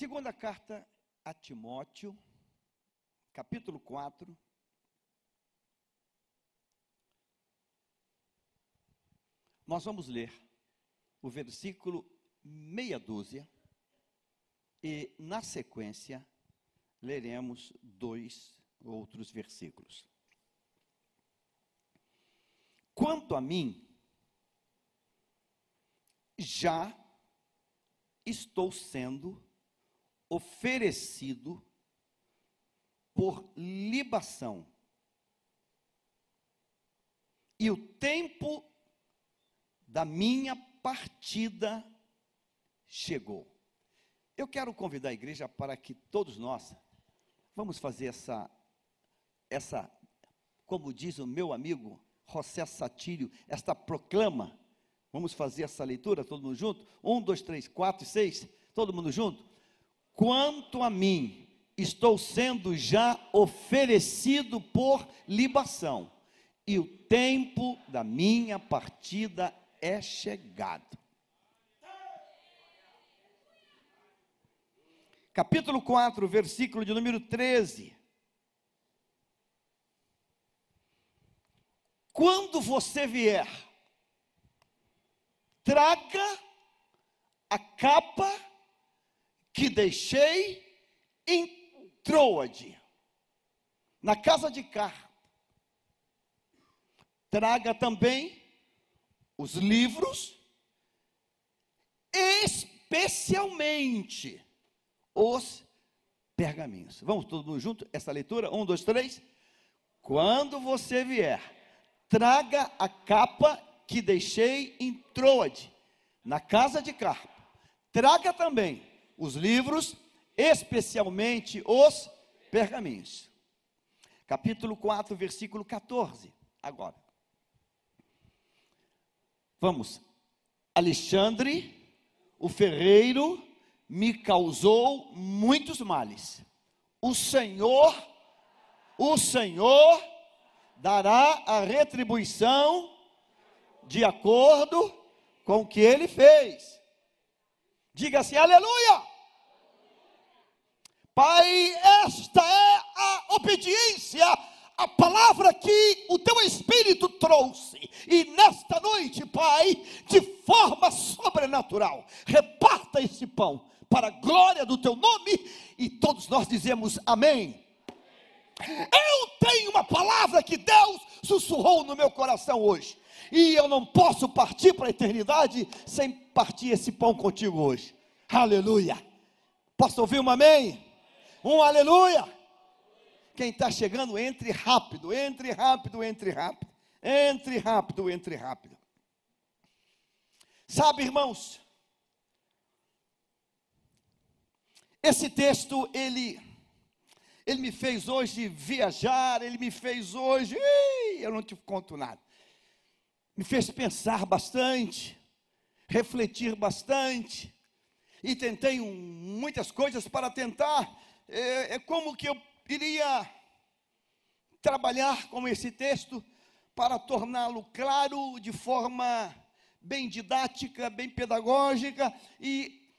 Segunda carta a Timóteo, capítulo 4. Nós vamos ler o versículo meia dúzia e, na sequência, leremos dois outros versículos. Quanto a mim, já estou sendo oferecido por libação. E o tempo da minha partida chegou. Eu quero convidar a igreja para que todos nós vamos fazer essa essa como diz o meu amigo José Satírio, esta proclama. Vamos fazer essa leitura todo mundo junto? Um, dois, três, quatro e seis. Todo mundo junto? Quanto a mim, estou sendo já oferecido por libação, e o tempo da minha partida é chegado. Capítulo 4, versículo de número 13. Quando você vier, traga a capa que deixei em Troade, na casa de Carpo. Traga também os livros, especialmente os pergaminhos. Vamos todo mundo junto? Essa leitura? Um, dois, três. Quando você vier, traga a capa que deixei em Troade, na casa de Carpo. Traga também os livros, especialmente os pergaminhos. Capítulo 4, versículo 14. Agora. Vamos. Alexandre, o ferreiro, me causou muitos males. O Senhor, o Senhor dará a retribuição de acordo com o que ele fez. Diga assim, aleluia! Pai, esta é a obediência a palavra que o teu Espírito trouxe. E nesta noite, Pai, de forma sobrenatural, reparta esse pão para a glória do teu nome. E todos nós dizemos amém. Eu tenho uma palavra que Deus sussurrou no meu coração hoje. E eu não posso partir para a eternidade sem partir esse pão contigo hoje. Aleluia. Posso ouvir um amém? Um aleluia. Quem está chegando, entre rápido, entre rápido, entre rápido. Entre rápido, entre rápido. Sabe, irmãos, esse texto, ele ele me fez hoje viajar, ele me fez hoje, eu não te conto nada. Me fez pensar bastante, refletir bastante, e tentei um, muitas coisas para tentar, é, é como que eu iria trabalhar com esse texto para torná-lo claro de forma bem didática, bem pedagógica e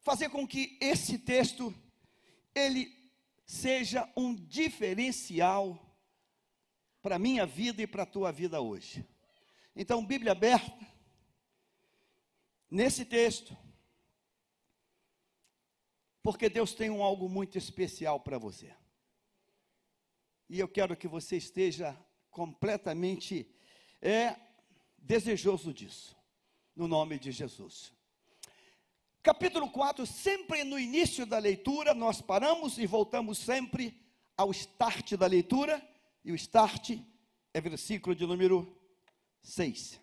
fazer com que esse texto ele seja um diferencial para minha vida e para a tua vida hoje. Então, Bíblia aberta, nesse texto, porque Deus tem um algo muito especial para você. E eu quero que você esteja completamente é, desejoso disso, no nome de Jesus. Capítulo 4, sempre no início da leitura, nós paramos e voltamos sempre ao start da leitura, e o start é versículo de número 6.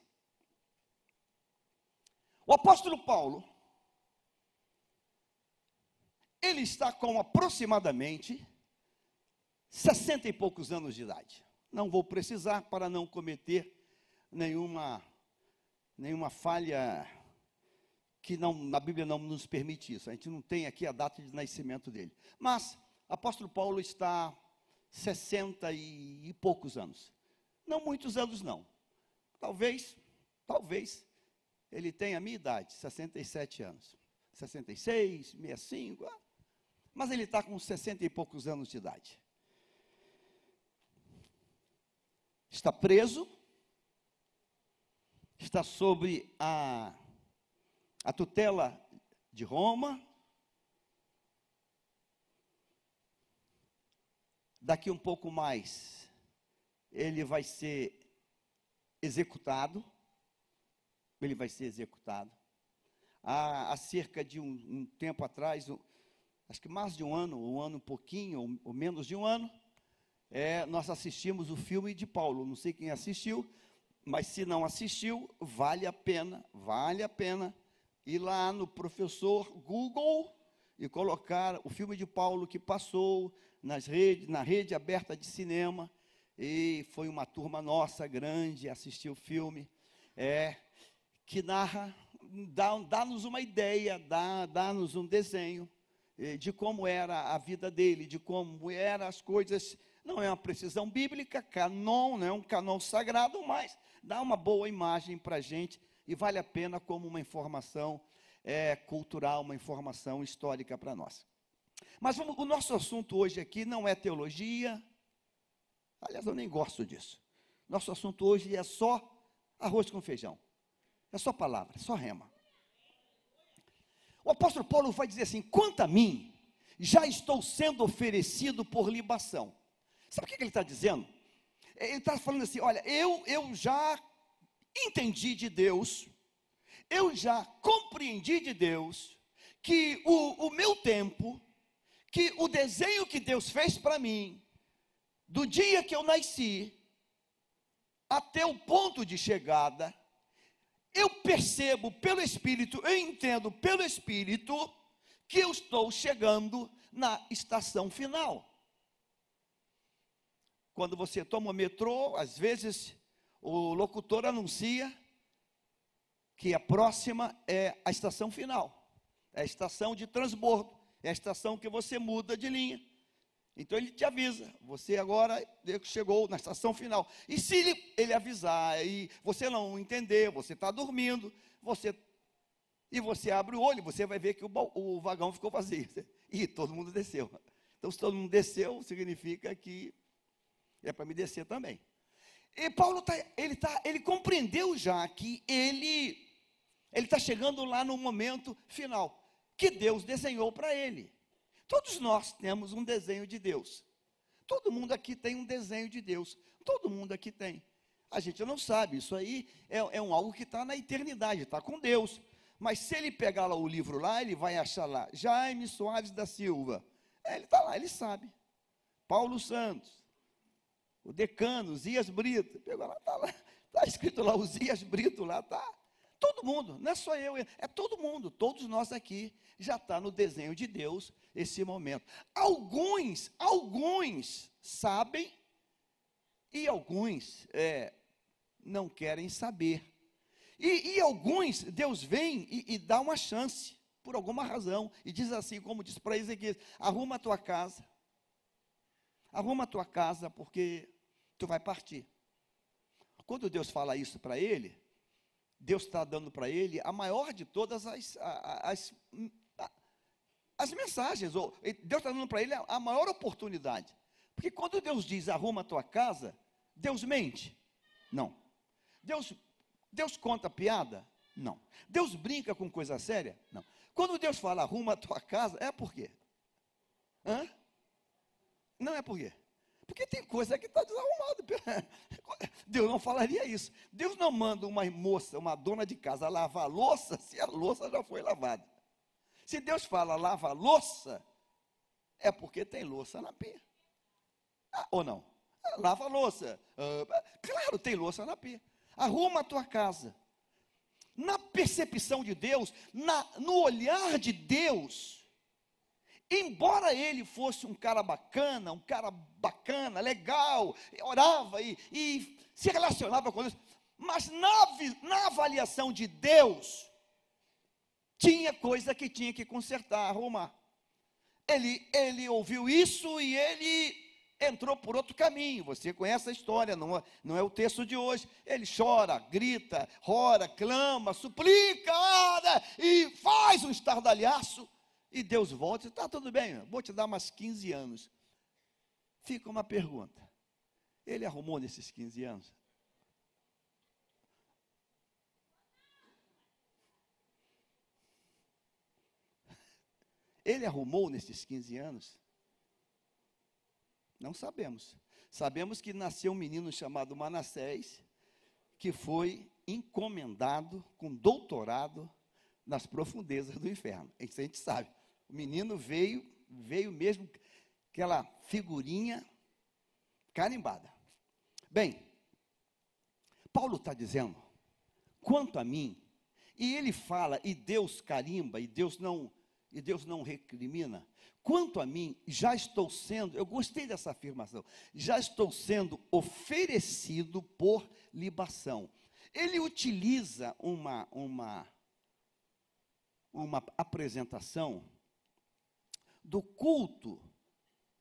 O apóstolo Paulo, ele está com aproximadamente 60 e poucos anos de idade. Não vou precisar para não cometer nenhuma, nenhuma falha que não, na Bíblia não nos permite isso. A gente não tem aqui a data de nascimento dele. Mas, apóstolo Paulo está 60 e, e poucos anos. Não muitos anos, não. Talvez, talvez, ele tenha a minha idade, 67 anos. 66, 65, ah, mas ele está com 60 e poucos anos de idade. Está preso, está sob a, a tutela de Roma. Daqui um pouco mais, ele vai ser executado. Ele vai ser executado. Há, há cerca de um, um tempo atrás, um, acho que mais de um ano, um ano pouquinho, ou, ou menos de um ano, é, nós assistimos o filme de Paulo. Não sei quem assistiu, mas se não assistiu, vale a pena, vale a pena ir lá no professor Google e colocar o filme de Paulo que passou nas redes, na rede aberta de cinema. E foi uma turma nossa grande assistir o filme, é, que narra, dá-nos dá uma ideia, dá-nos dá um desenho de como era a vida dele, de como eram as coisas não é uma precisão bíblica, canon, não é um canon sagrado, mas dá uma boa imagem para a gente e vale a pena como uma informação é, cultural, uma informação histórica para nós. Mas vamos, o nosso assunto hoje aqui não é teologia, aliás, eu nem gosto disso. Nosso assunto hoje é só arroz com feijão, é só palavra, é só rema. O apóstolo Paulo vai dizer assim: quanto a mim, já estou sendo oferecido por libação Sabe o que ele está dizendo? Ele está falando assim: olha, eu, eu já entendi de Deus, eu já compreendi de Deus, que o, o meu tempo, que o desenho que Deus fez para mim, do dia que eu nasci, até o ponto de chegada, eu percebo pelo Espírito, eu entendo pelo Espírito, que eu estou chegando na estação final. Quando você toma o metrô, às vezes o locutor anuncia que a próxima é a estação final, é a estação de transbordo, é a estação que você muda de linha. Então ele te avisa, você agora chegou na estação final. E se ele, ele avisar e você não entender, você está dormindo, você e você abre o olho, você vai ver que o, o vagão ficou vazio. E todo mundo desceu. Então, se todo mundo desceu, significa que é para me descer também. E Paulo tá, ele tá, ele compreendeu já que ele ele está chegando lá no momento final que Deus desenhou para ele. Todos nós temos um desenho de Deus. Todo mundo aqui tem um desenho de Deus. Todo mundo aqui tem. A gente não sabe, isso aí é, é um algo que está na eternidade, está com Deus. Mas se ele pegar lá o livro lá, ele vai achar lá, Jaime Soares da Silva. É, ele está lá, ele sabe. Paulo Santos, o decano, Zias Brito, pegou lá, está lá, está escrito lá, o Zias Brito lá, está. Todo mundo, não é só eu, é todo mundo, todos nós aqui, já está no desenho de Deus esse momento. Alguns, alguns sabem e alguns é, não querem saber. E, e, alguns, Deus vem e, e dá uma chance, por alguma razão, e diz assim, como diz para Ezequiel: arruma a tua casa, Arruma a tua casa porque tu vai partir. Quando Deus fala isso para ele, Deus está dando para ele a maior de todas as, as, as, mensagens, ou Deus está dando para ele a maior oportunidade. Porque quando Deus diz arruma a tua casa, Deus mente? Não. Deus, Deus conta piada? Não. Deus brinca com coisa séria? Não. Quando Deus fala arruma a tua casa, é por quê? Hã? Não é por quê? Porque tem coisa que está desarrumada. Deus não falaria isso. Deus não manda uma moça, uma dona de casa, lavar a louça se a louça já foi lavada. Se Deus fala lava a louça, é porque tem louça na pia. Ah, ou não? Ah, lava a louça. Ah, claro, tem louça na pia. Arruma a tua casa. Na percepção de Deus, na, no olhar de Deus, Embora ele fosse um cara bacana, um cara bacana, legal, orava e, e se relacionava com Deus, mas na, na avaliação de Deus, tinha coisa que tinha que consertar, arrumar. Ele, ele ouviu isso e ele entrou por outro caminho. Você conhece a história, não é, não é o texto de hoje. Ele chora, grita, rora, clama, suplica e faz um estardalhaço E Deus volta e está tudo bem, vou te dar mais 15 anos. Fica uma pergunta. Ele arrumou nesses 15 anos? Ele arrumou nesses 15 anos? Não sabemos. Sabemos que nasceu um menino chamado Manassés, que foi encomendado com doutorado nas profundezas do inferno. Isso a gente sabe. O menino veio, veio mesmo aquela figurinha carimbada. Bem, Paulo está dizendo, quanto a mim, e ele fala, e Deus carimba, e Deus não, e Deus não recrimina. Quanto a mim, já estou sendo, eu gostei dessa afirmação, já estou sendo oferecido por libação. Ele utiliza uma, uma, uma apresentação do culto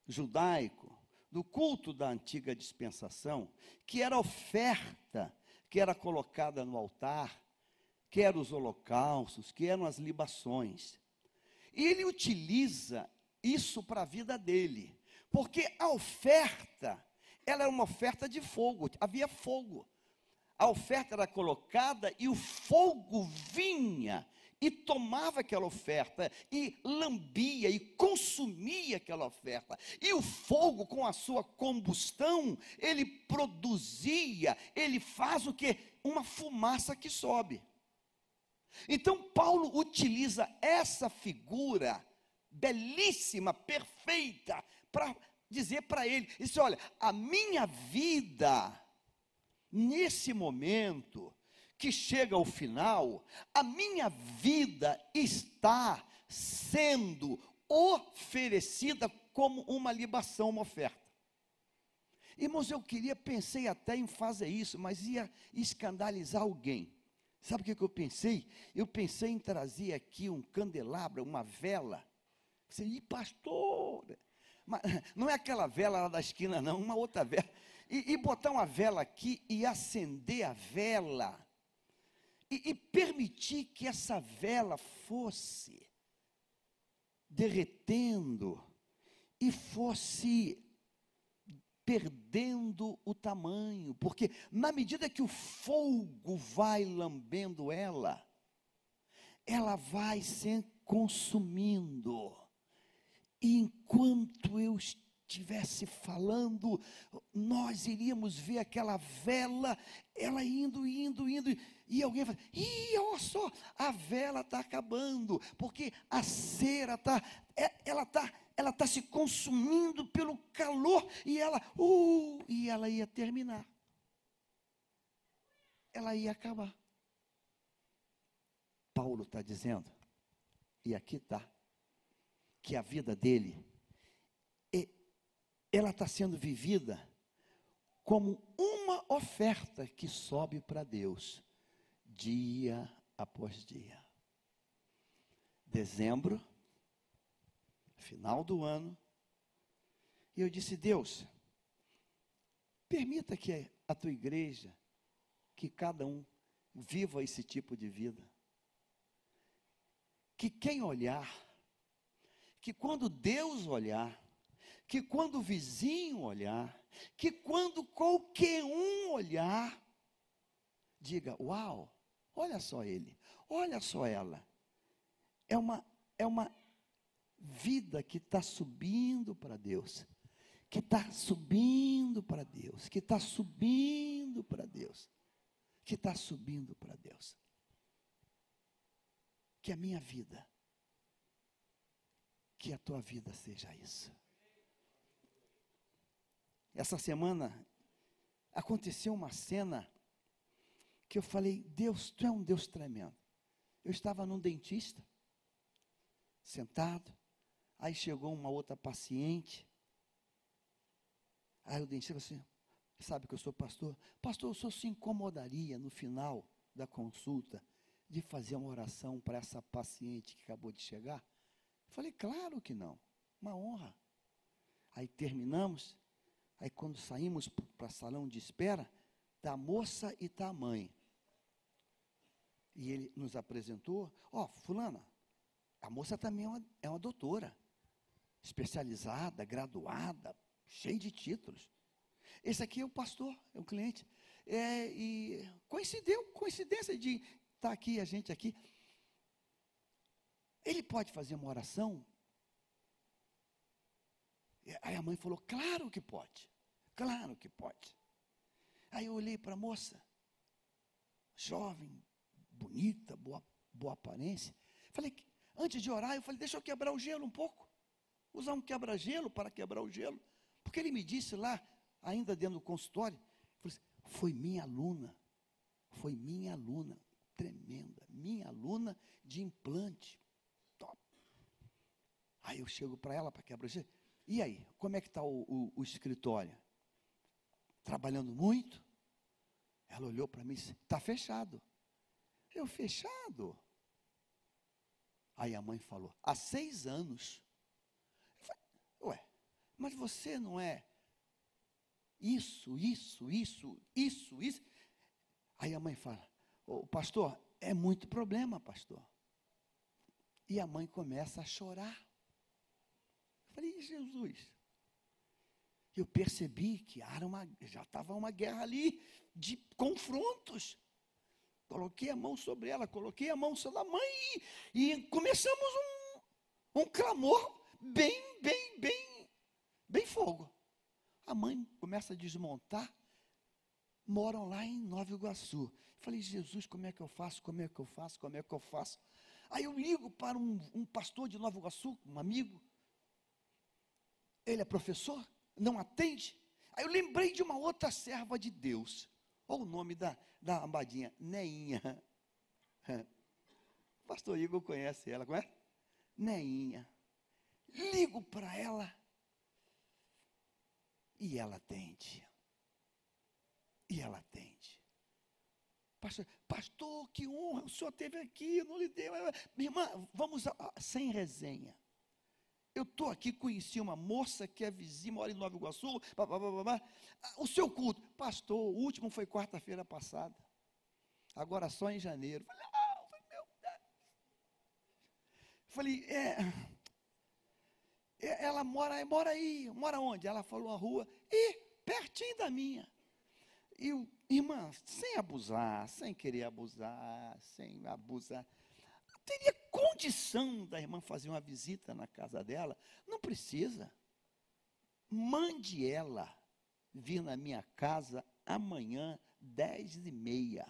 judaico, do culto da antiga dispensação, que era oferta que era colocada no altar, que eram os holocaustos, que eram as libações. E ele utiliza isso para a vida dele, porque a oferta, ela era uma oferta de fogo, havia fogo. A oferta era colocada e o fogo vinha e tomava aquela oferta, e lambia e consumia aquela oferta. E o fogo, com a sua combustão, ele produzia, ele faz o que? Uma fumaça que sobe. Então, Paulo utiliza essa figura belíssima, perfeita, para dizer para ele: disse, olha, a minha vida, nesse momento, que chega ao final, a minha vida está sendo oferecida como uma libação, uma oferta. Irmãos, eu queria, pensei até em fazer isso, mas ia escandalizar alguém. Sabe o que, eu pensei? Eu pensei em trazer aqui um candelabro, uma vela. Você, e pastor, mas, não é aquela vela lá da esquina, não, uma outra vela. E, e botar uma vela aqui e acender a vela e, e permitir que essa vela fosse derretendo e fosse perdendo o tamanho, porque na medida que o fogo vai lambendo ela, ela vai se consumindo. E enquanto eu estivesse falando, nós iríamos ver aquela vela, ela indo, indo, indo, e alguém fala: ih, olha só, a vela está acabando, porque a cera está, é, ela está, ela está se consumindo pelo calor, e ela, uh, e ela ia terminar, ela ia acabar. Paulo está dizendo, e aqui está, que a vida dele ela está sendo vivida como uma oferta que sobe para Deus, dia após dia. Dezembro, final do ano, e eu disse: Deus, permita que a tua igreja, que cada um viva esse tipo de vida. Que quem olhar, que quando Deus olhar, que quando o vizinho olhar, que quando qualquer um olhar, diga: Uau, olha só ele, olha só ela. É uma, é uma vida que está subindo para Deus, que está subindo para Deus, que está subindo para Deus, que está subindo para Deus. Que a minha vida, que a tua vida seja isso. Essa semana aconteceu uma cena que eu falei: Deus, tu é um Deus tremendo. Eu estava num dentista, sentado, aí chegou uma outra paciente. Aí o dentista falou assim: sabe que eu sou pastor? Pastor, o senhor se incomodaria no final da consulta de fazer uma oração para essa paciente que acabou de chegar? Eu falei, claro que não, uma honra. Aí terminamos, Aí quando saímos para salão de espera, está a moça e está a mãe. E ele nos apresentou, ó, oh, fulana, A moça também é uma, é uma doutora, especializada, graduada, cheia de títulos. Esse aqui é o pastor, é o cliente. É, e coincidiu, coincidência de estar aqui, a gente aqui. Ele pode fazer uma oração? Aí a mãe falou: Claro que pode, claro que pode. Aí eu olhei para a moça, jovem, bonita, boa, boa aparência. Falei: Antes de orar, eu falei: Deixa eu quebrar o gelo um pouco. Usar um quebra-gelo para quebrar o gelo. Porque ele me disse lá, ainda dentro do consultório, assim, foi minha aluna, foi minha aluna, tremenda, minha aluna de implante, top. Aí eu chego para ela para quebrar gelo, e aí, como é que está o, o, o escritório? Trabalhando muito? Ela olhou para mim e disse, está fechado. Eu, fechado? Aí a mãe falou, há seis anos. Eu falei, ué, mas você não é isso, isso, isso, isso, isso. Aí a mãe fala: Ô, pastor, é muito problema, pastor. E a mãe começa a chorar. Eu falei, Jesus. Eu percebi que era uma, já estava uma guerra ali de confrontos. Coloquei a mão sobre ela, coloquei a mão sobre a mãe e, e começamos um, um clamor bem, bem, bem, bem fogo. A mãe começa a desmontar. Moram lá em Nova Iguaçu. Falei, Jesus, como é que eu faço? Como é que eu faço? Como é que eu faço? Aí eu ligo para um, um pastor de Nova Iguaçu, um amigo. Ele é professor, não atende. Aí eu lembrei de uma outra serva de Deus. Olha o nome da, da abadinha, Neinha. Pastor Igor conhece ela, conhece? Neinha. Ligo para ela. E ela atende. E ela atende. Pastor, pastor, que honra, o senhor teve aqui, não lhe dei. Minha irmã, vamos a, a, sem resenha. Eu estou aqui, conheci uma moça que é vizinha, mora em Nova Iguaçu. Blá, blá, blá, o seu culto, pastor, o último foi quarta-feira passada. Agora só em janeiro. Falei, ah, meu Deus. Falei, é, ela mora, mora aí, mora onde? Ela falou a rua, e pertinho da minha. E irmã, sem abusar, sem querer abusar, sem abusar, teria condição da irmã fazer uma visita na casa dela? Não precisa. Mande ela vir na minha casa amanhã, dez e meia.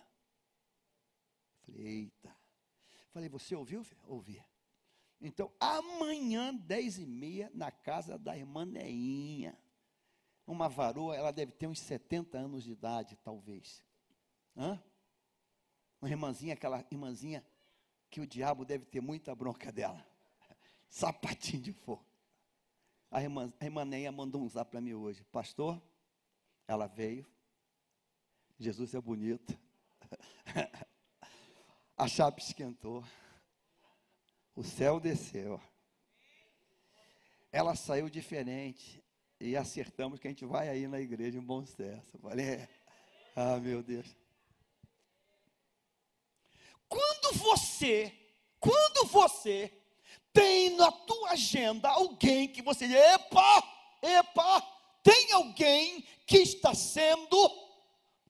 Falei, eita. Falei, você ouviu? Ouvi. Então, amanhã, dez e meia, na casa da irmã Neinha. Uma varoa, ela deve ter uns 70 anos de idade, talvez. Hã? Uma irmãzinha, aquela irmãzinha que o diabo deve ter muita bronca dela. Sapatinho de fogo. A irmã, a irmã Neia mandou um zap para mim hoje. Pastor, ela veio. Jesus é bonito. a chapa esquentou. O céu desceu. Ela saiu diferente. E acertamos que a gente vai aí na igreja em Bom Sucesso. Falei, é. ah, meu Deus. Quando você, quando você tem na tua agenda alguém que você, epa, epa, tem alguém que está sendo,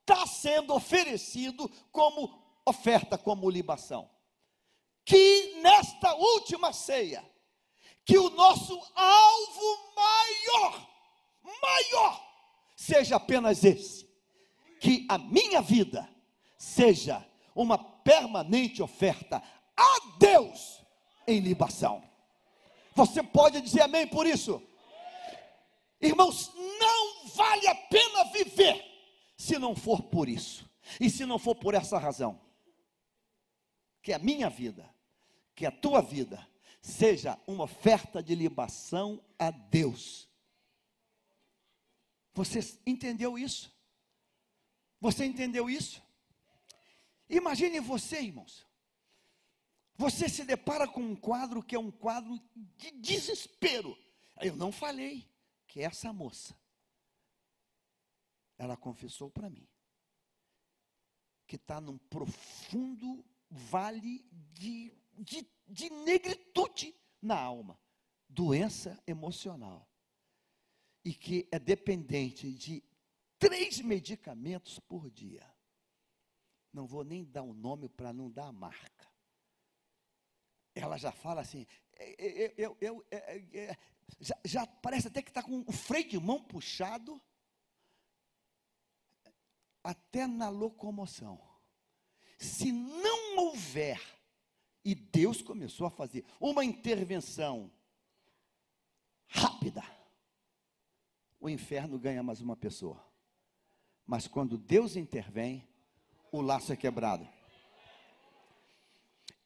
está sendo oferecido como oferta, como libação. Que nesta última ceia, que o nosso alvo maior, maior, seja apenas esse: que a minha vida seja uma permanente oferta a Deus em libação. Você pode dizer amém por isso? Irmãos, não vale a pena viver se não for por isso, e se não for por essa razão, que a minha vida que a tua vida seja uma oferta de libação a Deus. Você entendeu isso? Você entendeu isso? Imagine você, irmãos. Você se depara com um quadro que é um quadro de desespero. Eu não falei que essa moça, ela confessou para mim que está num profundo vale de de, de negritude na alma, doença emocional, e que é dependente de três medicamentos por dia. Não vou nem dar o um nome para não dar a marca. Ela já fala assim, eu, eu, eu, eu já, já, parece até que está com o freio de mão puxado, até na locomoção. Se não houver, e Deus começou a fazer uma intervenção rápida, o inferno ganha mais uma pessoa. Mas quando Deus intervém, o laço é quebrado.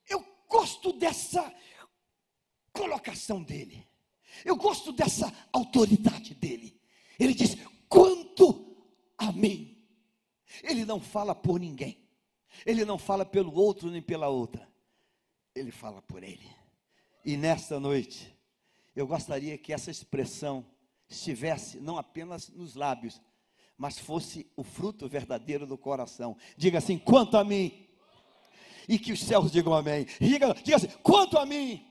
Eu gosto dessa colocação dele. Eu gosto dessa autoridade dele. Ele diz: quanto a mim. Ele não fala por ninguém. Ele não fala pelo outro nem pela outra. Ele fala por ele. E nesta noite, eu gostaria que essa expressão estivesse não apenas nos lábios, mas fosse o fruto verdadeiro do coração. Diga assim: quanto a mim. E que os céus digam amém. Diga, diga assim: quanto a mim.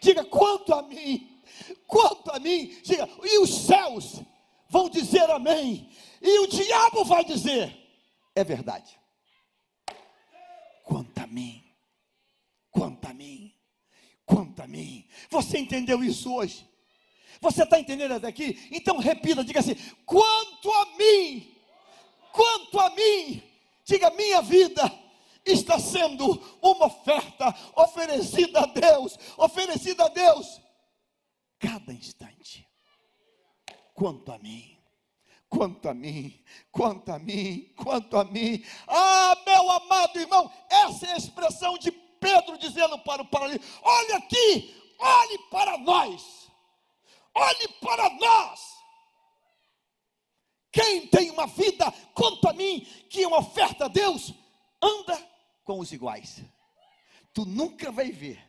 Diga quanto a mim. Quanto a mim. Diga, e os céus vão dizer amém. E o diabo vai dizer: é verdade. Quanto a mim. Quanto a mim. Quanto a mim. Você entendeu isso hoje? Você está entendendo até aqui? Então repita, diga assim: quanto a mim, quanto a mim, diga minha vida está sendo uma oferta oferecida a Deus, oferecida a Deus, cada instante. Quanto a mim, quanto a mim, quanto a mim, quanto a mim. Ah, meu amado irmão, essa é a expressão de Pedro dizendo para o paralítico: olha aqui, olhe para nós olhe para nós. Quem tem uma vida, quanto a mim, que é uma oferta a Deus, anda com os iguais. Tu nunca vai ver,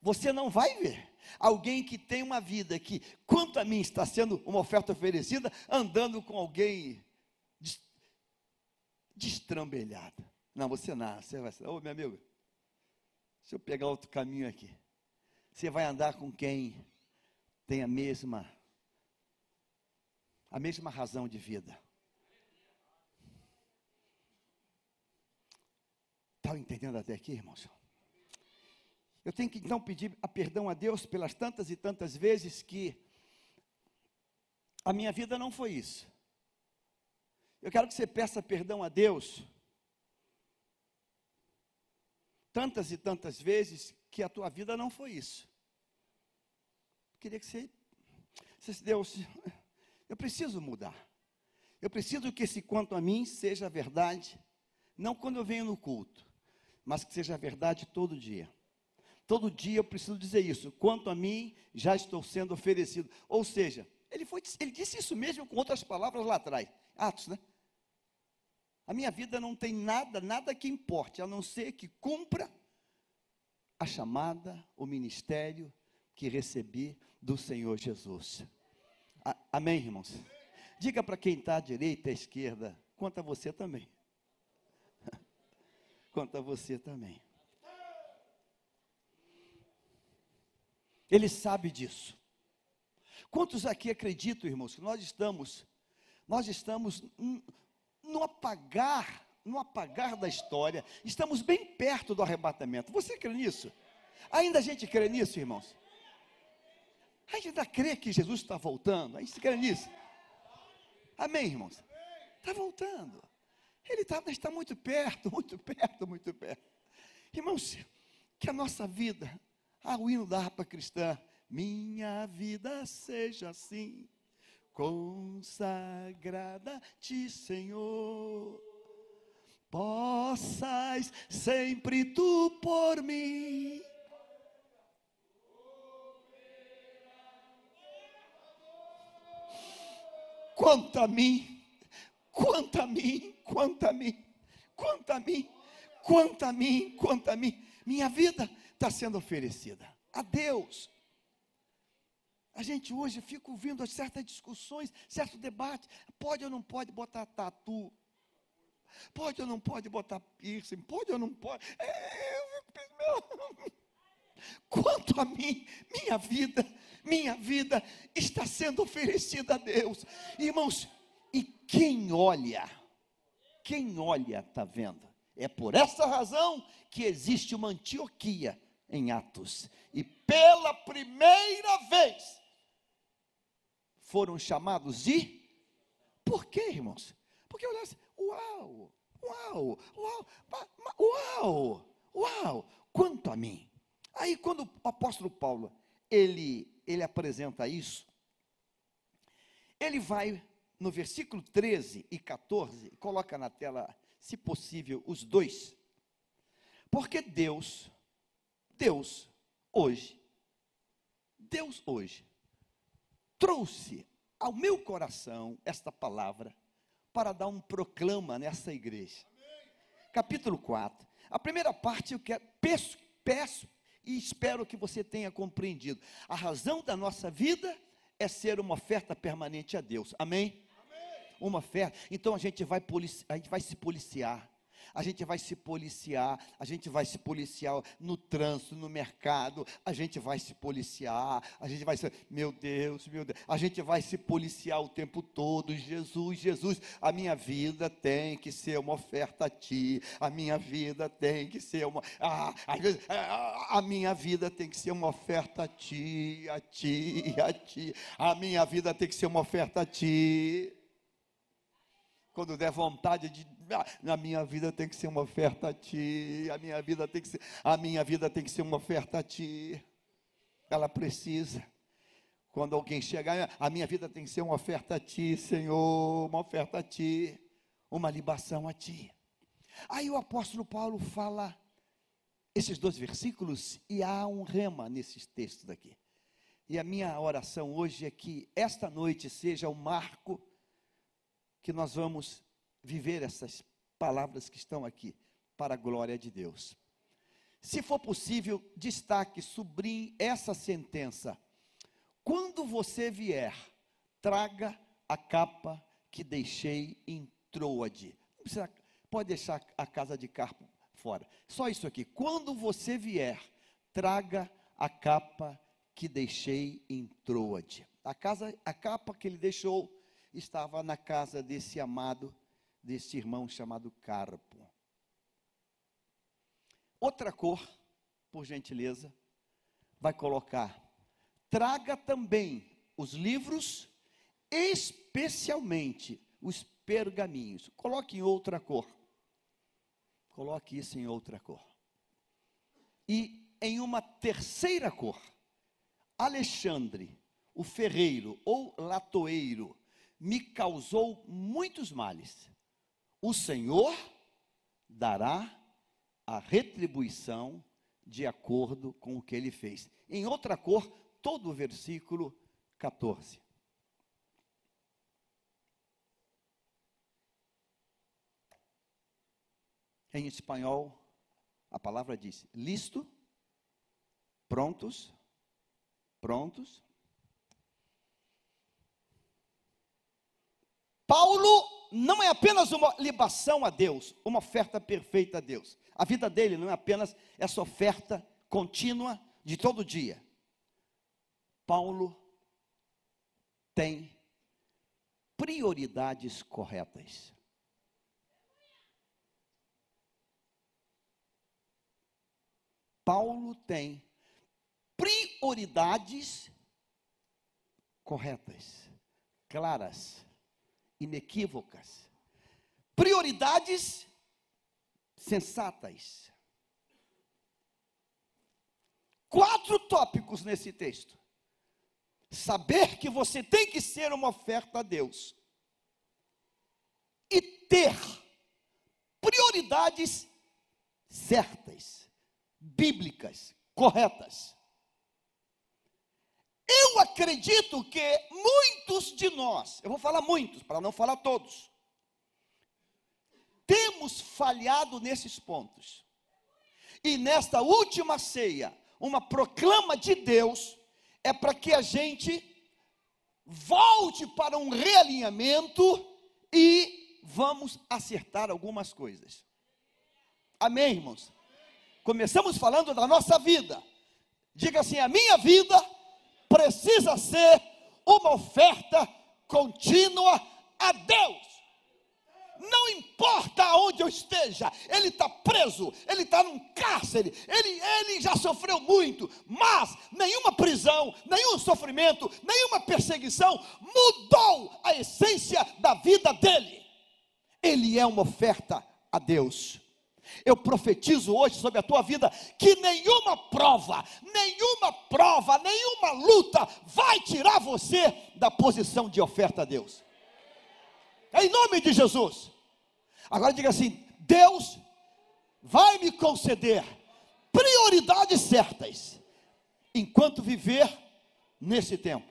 você não vai ver alguém que tem uma vida que, quanto a mim, está sendo uma oferta oferecida, andando com alguém destrambelhado. Não, você não, você vai ser, ô meu amigo, se eu pegar outro caminho aqui, você vai andar com quem tem a mesma a mesma razão de vida. Está entendendo até aqui, irmãos? Eu tenho que então pedir a perdão a Deus pelas tantas e tantas vezes que a minha vida não foi isso. Eu quero que você peça perdão a Deus tantas e tantas vezes que a tua vida não foi isso queria que você, Deus, eu preciso mudar. Eu preciso que esse quanto a mim seja verdade, não quando eu venho no culto, mas que seja verdade todo dia. Todo dia eu preciso dizer isso. Quanto a mim, já estou sendo oferecido. Ou seja, ele, foi, ele disse isso mesmo com outras palavras lá atrás. Atos, né? A minha vida não tem nada, nada que importe, a não ser que cumpra a chamada, o ministério que recebi do Senhor Jesus. A, amém, irmãos? Diga para quem está à direita e à esquerda, quanto a você também. quanto a você também. Ele sabe disso. Quantos aqui acreditam, irmãos, que nós estamos, nós estamos no apagar, no apagar da história, estamos bem perto do arrebatamento. Você crê nisso? Ainda a gente crê nisso, irmãos? A gente ainda crê que Jesus está voltando. A gente crê nisso. Amém, irmãos? Está voltando. Ele tá, está muito perto, muito perto, muito perto. Irmãos, que a nossa vida, a o hino da harpa cristã, minha vida seja assim, consagrada-te, Senhor. Possas sempre tu por mim quanto a mim, quanto a mim, quanto a mim, quanto a mim, quanto a mim, quanto a mim, minha vida está sendo oferecida a Deus. A gente hoje fica ouvindo certas discussões, certo debate, pode ou não pode botar tatu, pode ou não pode botar piercing, pode ou não pode, é, eu fico, quanto a mim, minha vida, minha vida está sendo oferecida a Deus. Irmãos, e quem olha, quem olha, está vendo? É por essa razão que existe uma Antioquia em Atos. E pela primeira vez foram chamados de. Por quê, irmãos? Porque olha uau, uau, uau, uau, uau, quanto a mim. Aí quando o apóstolo Paulo, ele, ele apresenta isso, ele vai no versículo 13 e 14, coloca na tela, se possível, os dois. Porque Deus, Deus, hoje, Deus hoje, trouxe ao meu coração esta palavra para dar um proclama nessa igreja. Capítulo 4. A primeira parte eu quero, peço, peço e espero que você tenha compreendido. A razão da nossa vida é ser uma oferta permanente a Deus. Amém? Amém. Uma oferta. Então a gente vai, a gente vai se policiar a gente vai se policiar, a gente vai se policiar no trânsito, no mercado, a gente vai se policiar, a gente vai se, meu Deus, meu Deus, a gente vai se policiar o tempo todo, Jesus, Jesus, a minha vida tem que ser uma oferta a ti, a minha vida tem que ser uma, ah, a, a minha vida tem que ser uma oferta a ti, a ti, a ti, a minha vida tem que ser uma oferta a ti. Quando der vontade de ah, na minha vida tem que ser uma oferta a ti, a minha vida tem que ser, a minha vida tem que ser uma oferta a ti. Ela precisa. Quando alguém chegar, a minha vida tem que ser uma oferta a ti, Senhor, uma oferta a ti, uma libação a ti. Aí o apóstolo Paulo fala esses dois versículos e há um rema nesses textos aqui. E a minha oração hoje é que esta noite seja o marco que nós vamos viver essas palavras que estão aqui para a glória de Deus. Se for possível, destaque, sublinhe essa sentença. Quando você vier, traga a capa que deixei em Troade. Pode deixar a casa de carpo fora. Só isso aqui. Quando você vier, traga a capa que deixei em Troade. A casa, a capa que ele deixou estava na casa desse amado, desse irmão chamado Carpo. Outra cor, por gentileza, vai colocar. Traga também os livros, especialmente os pergaminhos. Coloque em outra cor. Coloque isso em outra cor. E em uma terceira cor, Alexandre, o ferreiro ou latoeiro, me causou muitos males. O Senhor dará a retribuição de acordo com o que ele fez. Em outra cor, todo o versículo 14. Em espanhol, a palavra diz: listo, prontos, prontos, Paulo não é apenas uma libação a Deus, uma oferta perfeita a Deus. A vida dele não é apenas essa oferta contínua de todo dia. Paulo tem prioridades corretas. Paulo tem prioridades corretas, claras inequívocas, prioridades sensatas. Quatro tópicos nesse texto. Saber que você tem que ser uma oferta a Deus. E ter prioridades certas, bíblicas, corretas. Eu acredito que muitos de nós, eu vou falar muitos, para não falar todos, temos falhado nesses pontos. E nesta última ceia, uma proclama de Deus é para que a gente volte para um realinhamento e vamos acertar algumas coisas. Amém, irmãos? Começamos falando da nossa vida Diga assim: a minha vida precisa ser uma oferta contínua a Deus. Não importa aonde eu esteja, ele está preso, ele está num cárcere, ele, ele já sofreu muito, mas nenhuma prisão, nenhum sofrimento, nenhuma perseguição mudou a essência da vida dele. Ele é uma oferta a Deus. Eu profetizo hoje sobre a tua vida que nenhuma prova, nenhuma prova, nenhuma luta vai tirar você da posição de oferta a Deus. Em nome de Jesus. Agora diga assim: Deus vai me conceder prioridades certas enquanto viver nesse tempo.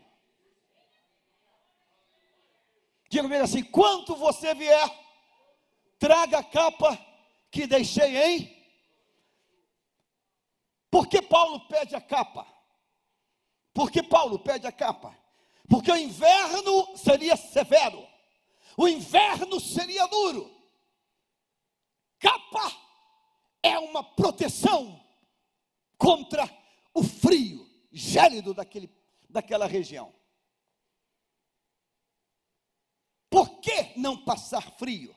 Diga comigo assim: quanto você vier, traga a capa que deixei em. Por que Paulo pede a capa? Por que Paulo pede a capa? Porque o inverno seria severo, o inverno seria duro. Capa é uma proteção contra o frio gélido daquele, daquela região. Por que não passar frio?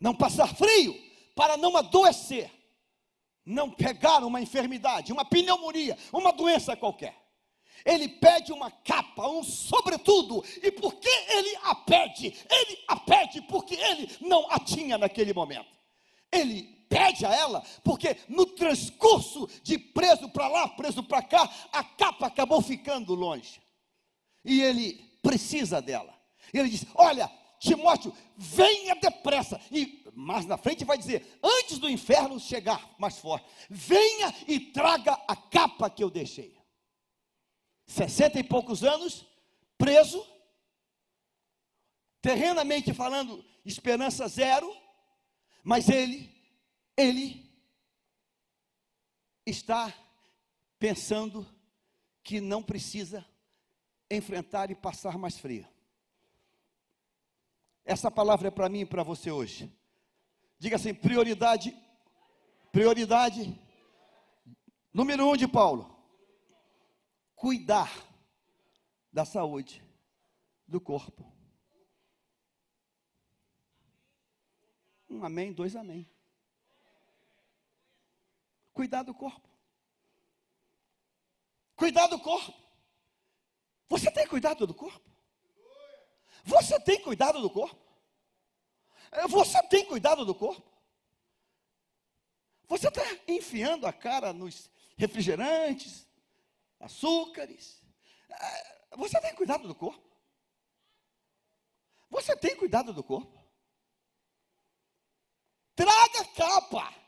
Não passar frio para não adoecer, não pegar uma enfermidade, uma pneumonia, uma doença qualquer. Ele pede uma capa, um sobretudo. E por que ele a pede? Ele a pede porque ele não a tinha naquele momento. Ele pede a ela, porque no transcurso de preso para lá, preso para cá, a capa acabou ficando longe. E ele precisa dela. E ele diz: Olha, Timóteo, venha depressa. E mais na frente vai dizer: Antes do inferno chegar mais forte, venha e traga a capa que eu deixei. Sessenta e poucos anos, preso, terrenamente falando, esperança zero mas ele, ele está pensando que não precisa enfrentar e passar mais frio. Essa palavra é para mim e para você hoje. Diga assim: prioridade, prioridade número um de Paulo: cuidar da saúde do corpo. Um amém, dois amém. Cuidar do corpo. Cuidar do corpo. Você tem cuidado do corpo? Você tem cuidado do corpo? Você tem cuidado do corpo? Você está enfiando a cara nos refrigerantes, açúcares. Você tem cuidado do corpo? Você tem cuidado do corpo? traga capa.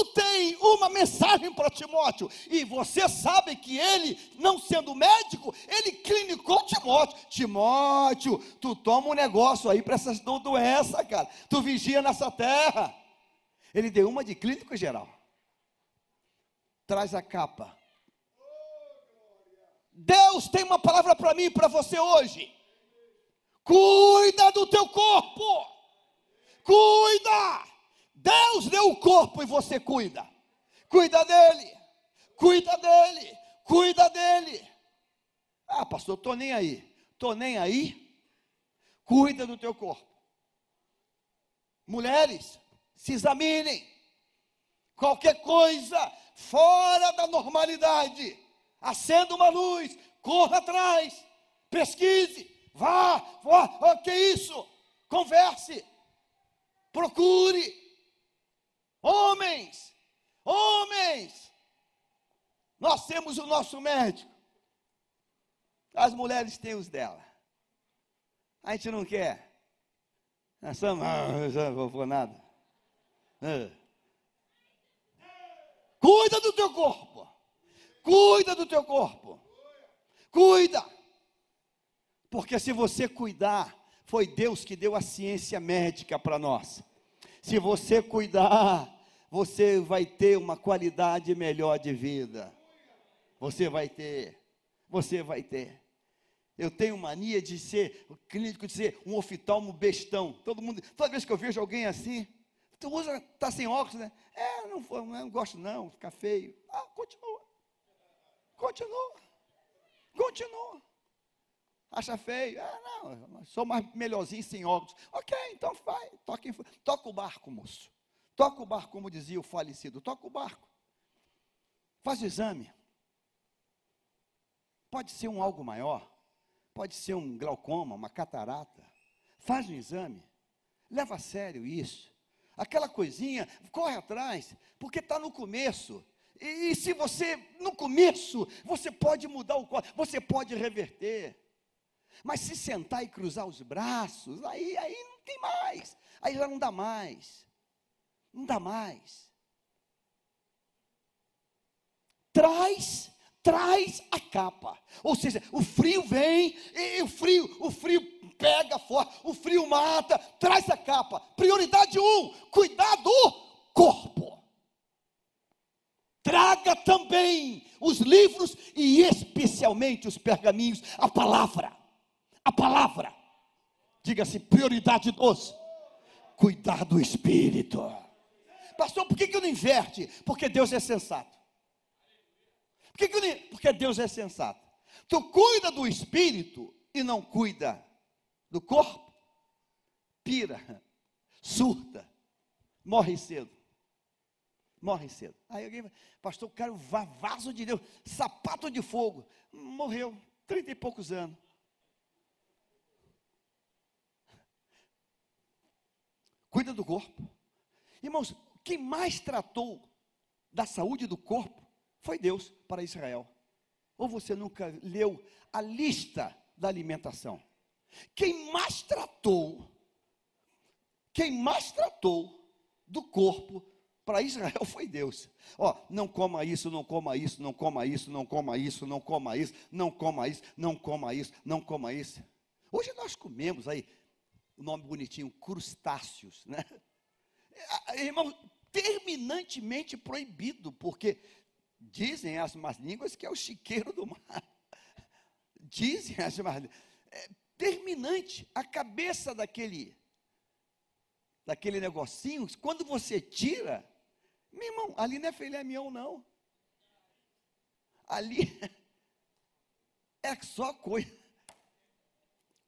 Paulo tem uma mensagem para Timóteo, e você sabe que ele, não sendo médico, ele clinicou Timóteo. Timóteo, tu toma um negócio aí para essas doenças, cara. Tu vigia nessa terra. Ele deu uma de clínico geral. Traz a capa. Deus tem uma palavra para mim e para você hoje. Cuida do teu corpo. Cuida! Deus deu o corpo e você cuida. Cuida dele. Cuida dele. Cuida dele. Ah, pastor, estou nem aí. Estou nem aí. Cuida do teu corpo. Mulheres, se examinem. Qualquer coisa fora da normalidade. Acenda uma luz. Corra atrás. Pesquise. Vá. vá. O que é isso? Converse. Procure. Homens, homens. Nós temos o nosso médico. As mulheres têm os dela. A gente não quer. Nós somos, ah, não vou nada. Ah. Cuida do teu corpo. Cuida do teu corpo. Cuida. Porque se você cuidar, foi Deus que deu a ciência médica para nós. Se você cuidar, você vai ter uma qualidade melhor de vida. Você vai ter. Você vai ter. Eu tenho mania de ser clínico, de ser um oftalmo bestão. Todo mundo, toda vez que eu vejo alguém assim, tu usa, tá sem óculos, né? É, não, não, não gosto não, fica feio. Ah, continua. Continua. Continua. Acha feio? Ah, não, sou mais melhorzinho sem óculos. Ok, então vai, toca, toca o barco, moço. Toca o barco, como dizia o falecido, toca o barco. Faz o exame. Pode ser um algo maior, pode ser um glaucoma, uma catarata. Faz um exame. Leva a sério isso. Aquela coisinha, corre atrás, porque está no começo. E, e, se você, no começo, você pode mudar o corpo, você pode reverter. Mas se sentar e cruzar os braços, aí, aí não tem mais. Aí já não dá mais. Não dá mais. Traz, traz a capa. Ou seja, o frio vem, e o frio, o frio pega forte, o frio mata, traz a capa. Prioridade um, cuidar do corpo. Traga também os livros e especialmente os pergaminhos, a palavra. A palavra. Diga-se prioridade dos cuidar do espírito. Pastor, por que, que não inverte? Porque Deus é sensato. Por que, que eu não... Porque Deus é sensato. Tu cuida do espírito e não cuida do corpo, pira, surta, morre cedo. Morre cedo. Aí alguém pastor, o cara, vaso de Deus, sapato de fogo, morreu, trinta e poucos anos. Cuida do corpo. Irmãos, quem mais tratou da saúde do corpo foi Deus para Israel. Ou você nunca leu a lista da alimentação? Quem mais tratou, quem mais tratou do corpo para Israel foi Deus. Ó, não coma isso, não coma isso, não coma isso, não coma isso, não coma isso, não coma isso, não coma isso, não coma isso. Hoje nós comemos aí, o nome bonitinho, crustáceos, né? É, irmão, terminantemente proibido, porque dizem as más línguas que é o chiqueiro do mar. Dizem as más línguas. É, terminante, a cabeça daquele, daquele negocinho, quando você tira, meu irmão, ali não é filé mignon, não. Ali é só coisa.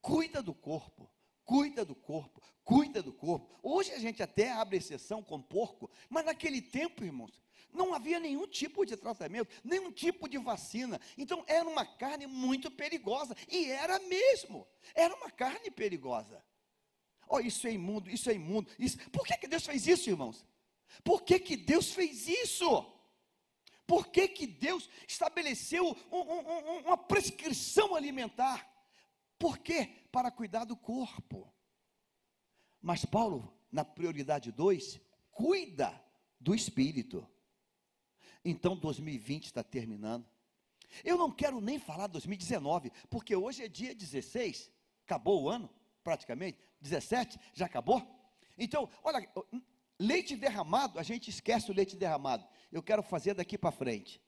Cuida do corpo, cuida do corpo, cuida do corpo. Hoje a gente até abre exceção com porco, mas naquele tempo, irmãos, não havia nenhum tipo de tratamento, nenhum tipo de vacina. Então era uma carne muito perigosa. E era mesmo. Era uma carne perigosa. Oh, isso é imundo, isso é imundo. Isso. Por que, que Deus fez isso, irmãos? Por que, que Deus fez isso? Por que, que Deus estabeleceu um, um, uma prescrição alimentar? Por quê? Para cuidar do corpo. Mas Paulo, na prioridade 2, cuida do espírito. Então 2020 está terminando. Eu não quero nem falar 2019, porque hoje é dia 16, acabou o ano, praticamente, 17, já acabou. Então, olha, leite derramado, a gente esquece o leite derramado. Eu quero fazer daqui para frente.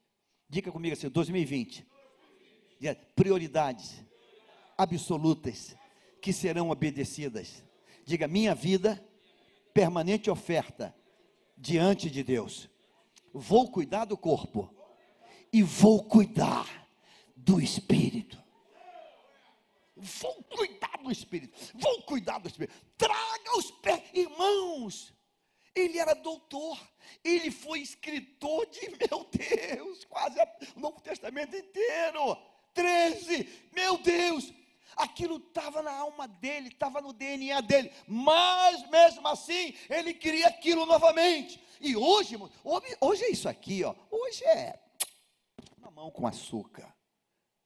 Diga comigo assim, 2020. Prioridades absolutas que serão obedecidas. Diga, minha vida, permanente oferta diante de Deus vou cuidar do corpo e vou cuidar do espírito. Vou cuidar do espírito, vou cuidar do espírito. Traga os pés, irmãos. Ele era doutor, ele foi escritor de, meu Deus, quase o Novo Testamento inteiro. 13, meu Deus, aquilo estava na alma dele, estava no DNA dele, mas mesmo assim, ele queria aquilo novamente. E hoje, hoje é isso aqui, ó. Hoje é mamão com açúcar.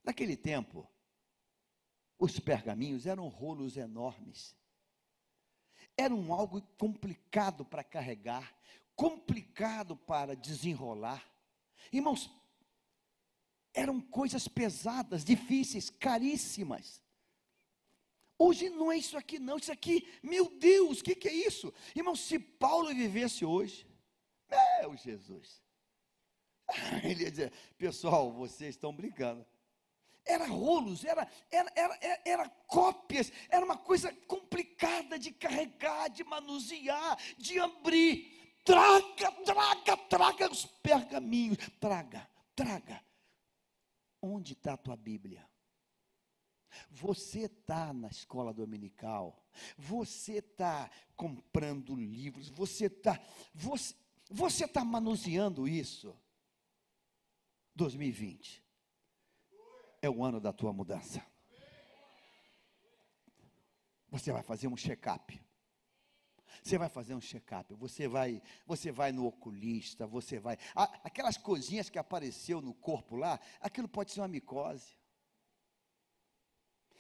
Naquele tempo, os pergaminhos eram rolos enormes. Eram algo complicado para carregar, complicado para desenrolar. Irmãos, eram coisas pesadas, difíceis, caríssimas. Hoje não é isso aqui, não. Isso aqui, meu Deus, o que, que é isso? Irmão, se Paulo vivesse hoje, meu Jesus. Ele ia dizer, pessoal, vocês estão brincando. Era rolos, era, era, era, era, cópias, era uma coisa complicada de carregar, de manusear, de abrir. Traga, traga, traga os pergaminhos. Traga, traga. Onde está a tua Bíblia? Você está na escola dominical, você está comprando livros, você está você, você tá manuseando isso. 2020 é o ano da tua mudança. Você vai fazer um check-up. Você vai fazer um check-up, você vai, você vai no oculista, você vai. Aquelas coisinhas que apareceu no corpo lá, aquilo pode ser uma micose.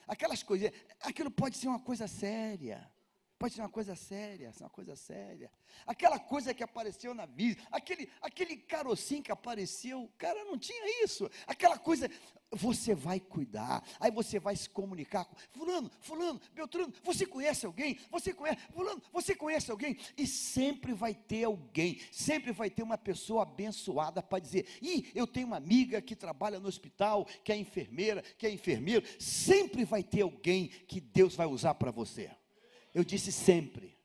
Aquelas coisinhas, aquilo pode ser uma coisa séria. Pode ser uma coisa séria, uma coisa séria. Aquela coisa que apareceu na vida, aquele, aquele carocinho que apareceu, cara, não tinha isso. Aquela coisa, você vai cuidar, aí você vai se comunicar com fulano, fulano, Beltrano, você conhece alguém? Você conhece, fulano, você conhece alguém? E sempre vai ter alguém, sempre vai ter uma pessoa abençoada para dizer, ih, eu tenho uma amiga que trabalha no hospital, que é enfermeira, que é enfermeiro, sempre vai ter alguém que Deus vai usar para você. Eu disse sempre.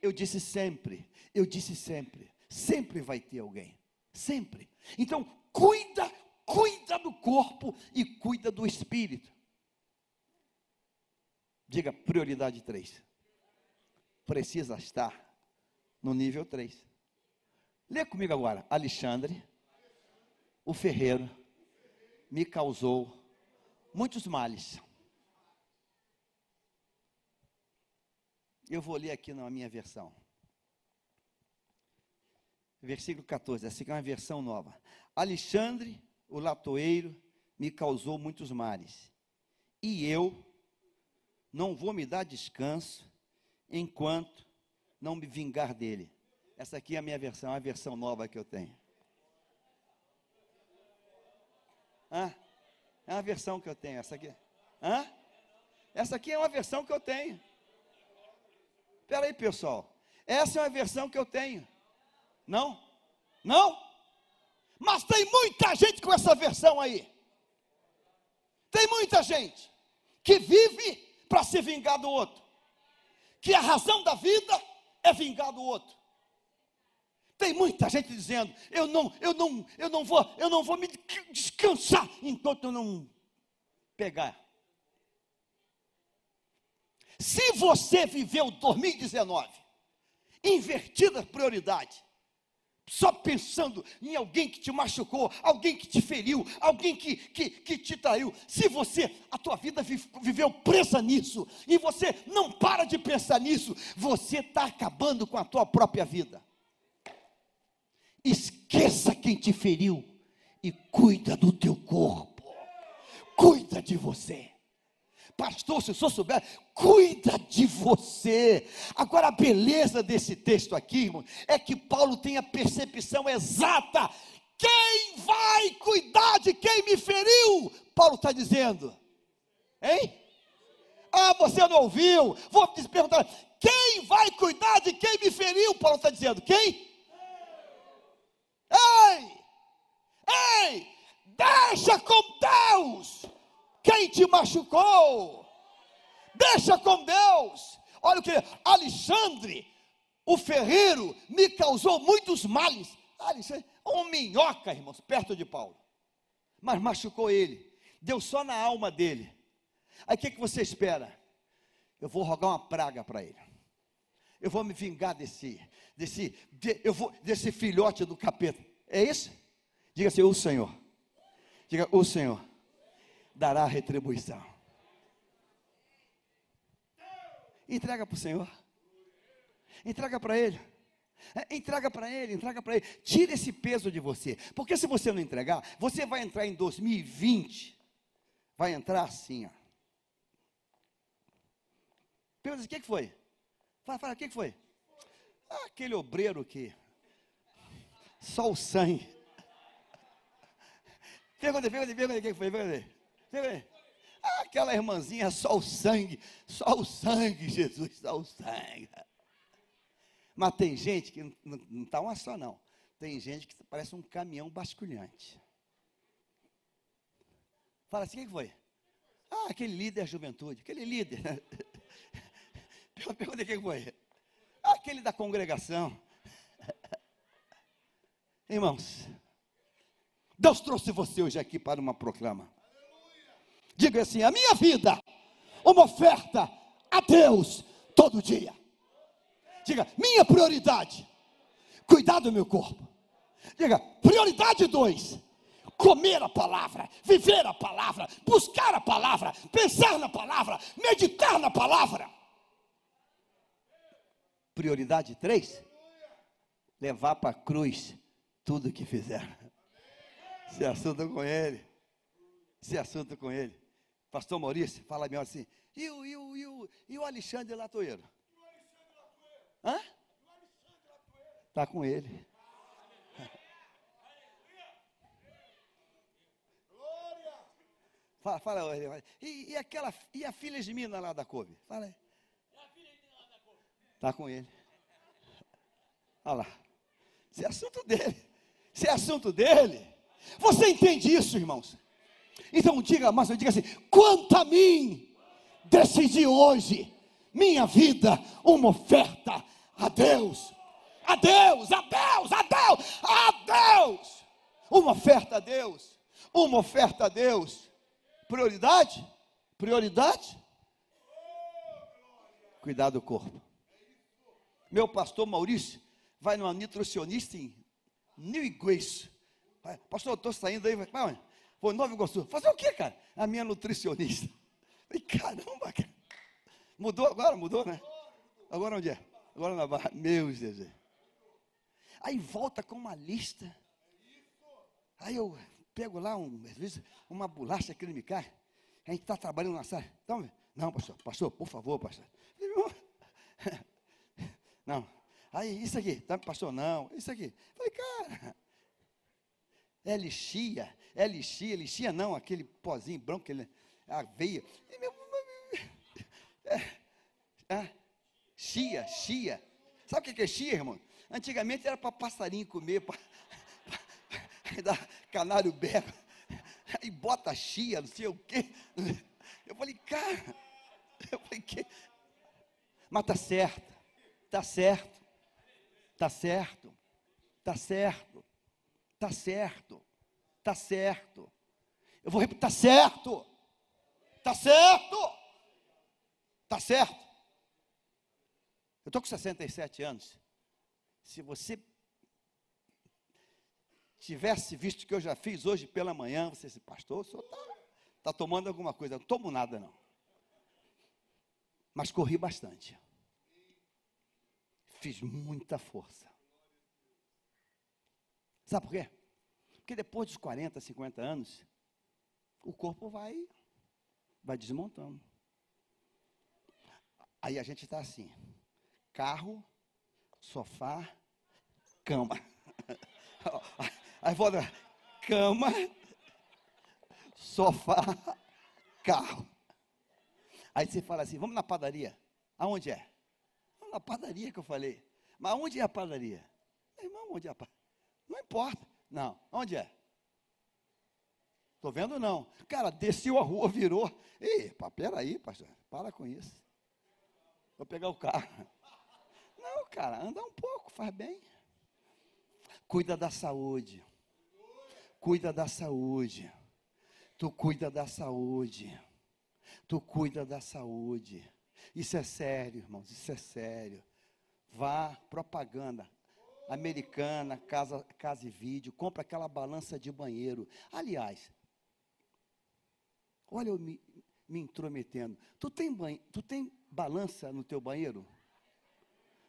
Eu disse sempre. Eu disse sempre. Sempre vai ter alguém. Sempre. Então, cuida, cuida do corpo e cuida do espírito. Diga prioridade 3. Precisa estar no nível 3. Lê comigo agora. Alexandre, o ferreiro, me causou muitos males. Eu vou ler aqui na minha versão. Versículo 14, essa aqui é uma versão nova. Alexandre, o latoeiro, me causou muitos males, e eu não vou me dar descanso enquanto não me vingar dele. Essa aqui é a minha versão, a versão nova que eu tenho. Hã? É uma versão que eu tenho, essa aqui. Hã? Essa aqui é uma versão que eu tenho. Espera aí, pessoal. Essa é uma versão que eu tenho. Não? Não? Mas tem muita gente com essa versão aí. Tem muita gente que vive para se vingar do outro. Que a razão da vida é vingar do outro. Tem muita gente dizendo: "Eu não, eu não, eu não vou, eu não vou me descansar enquanto eu não pegar se você viveu 2019 invertida prioridade, só pensando em alguém que te machucou, alguém que te feriu, alguém que, que, que te traiu. Se você, a tua vida viveu presa nisso, e você não para de pensar nisso, você está acabando com a tua própria vida. Esqueça quem te feriu e cuida do teu corpo, cuida de você. Pastor, se o senhor souber, cuida de você. Agora, a beleza desse texto aqui, irmão, é que Paulo tem a percepção exata. Quem vai cuidar de quem me feriu? Paulo está dizendo, hein? Ah, você não ouviu? Vou te perguntar: quem vai cuidar de quem me feriu? Paulo está dizendo: quem? Ei! Ei! Deixa com Deus! Quem te machucou? Deixa com Deus. Olha o que Alexandre, o ferreiro, me causou muitos males. Alexandre, um minhoca, irmãos, perto de Paulo. Mas machucou ele. Deu só na alma dele. Aí o que, que você espera? Eu vou rogar uma praga para ele. Eu vou me vingar desse, desse, de, eu vou, desse filhote do capeta. É isso? Diga assim, o Senhor. Diga, o Senhor dará retribuição. Entrega para o Senhor. Entrega para Ele. É, entrega para Ele, entrega para Ele. Tira esse peso de você. Porque se você não entregar, você vai entrar em 2020. Vai entrar assim, ó. Pergunta, o que, foi? Fala, fala, o que, foi? Aquele obreiro que. Só o sangue. Pergunta, pergunta, pergunta, o que foi? Pergunta. Ah, aquela irmãzinha, só o sangue, só o sangue, Jesus, só o sangue. Mas tem gente que não está uma só, não. Tem gente que parece um caminhão basculhante. Fala assim, quem foi? Ah, aquele líder da juventude, aquele líder. Pergunta quem foi? Ah, aquele da congregação. Irmãos, Deus trouxe você hoje aqui para uma proclama. Diga assim: a minha vida, uma oferta a Deus todo dia. Diga, minha prioridade, cuidar do meu corpo. Diga, prioridade dois, comer a palavra, viver a palavra, buscar a palavra, pensar na palavra, meditar na palavra. Prioridade três, levar para a cruz tudo que fizer. Se assunto com ele. Se assunto com ele. Pastor Maurício, fala melhor assim. E o, e o, e o, e o Alexandre Latoeiro? Hã? Está com ele. Fala, fala, e, e, aquela, e a filha de mina lá da Kobe? Fala aí. Está com ele. Olha lá. Isso é assunto dele. Isso é assunto dele. Você entende isso, irmãos? Então diga, mas diga assim: quanto a mim, decidi hoje, minha vida, uma oferta a Deus. A Deus, a Deus, a Deus, a Deus. Uma oferta a Deus. Uma oferta a Deus. Prioridade? Prioridade? Cuidar do corpo. Meu pastor Maurício vai numa nutricionista em New. Pastor, eu estou saindo aí. Vai, vou em Nova Iguaçu. Fazer o quê, cara? A minha nutricionista. Falei, caramba, cara. Mudou agora? Mudou, né? Agora onde é? Agora na barra. Meu Jesus. Aí volta com uma lista. Aí eu pego lá, um, às vezes, uma bolacha cai. A gente está trabalhando na sala. Então, não, pastor, pastor, por favor, pastor. Não. Aí, isso aqui, tá, pastor, não, isso aqui. Falei, cara, é lixia, é lixia, lixia não, aquele pozinho branco, aquele, aveia. E meu, é, é, chia, chia. Sabe o que é chia, irmão? Antigamente era para passarinho comer, para canário berro, aí bota chia, não sei o quê. Eu falei, cara, eu falei, que? Mas tá certo, tá certo, tá certo, tá certo, tá certo, tá certo. Eu vou repetir, tá certo, tá certo, tá certo. Eu estou com 67 anos. Se você tivesse visto o que eu já fiz hoje pela manhã, você disse, pastor, o senhor está tá tomando alguma coisa. Eu não tomo nada, não. Mas corri bastante. Fiz muita força. Sabe por quê? Porque depois dos 40, 50 anos, o corpo vai, vai desmontando. Aí a gente está assim: carro, sofá, cama. Aí volta, cama, sofá, carro. Aí você fala assim, vamos na padaria. Aonde é? Na padaria que eu falei. Mas onde é a padaria? Meu irmão, onde é a padaria? Não importa. Não, onde é? Estou vendo não. Cara, desceu a rua, virou. Ei, peraí, pastor, para com isso. Vou pegar o carro. Não, cara, anda um pouco, faz bem. Cuida da saúde cuida da saúde. Tu cuida da saúde. Tu cuida da saúde. Isso é sério, irmãos, isso é sério. Vá, propaganda americana, casa, casa e vídeo, compra aquela balança de banheiro. Aliás, olha eu me, me intrometendo. Tu tem, banho, tu tem balança no teu banheiro?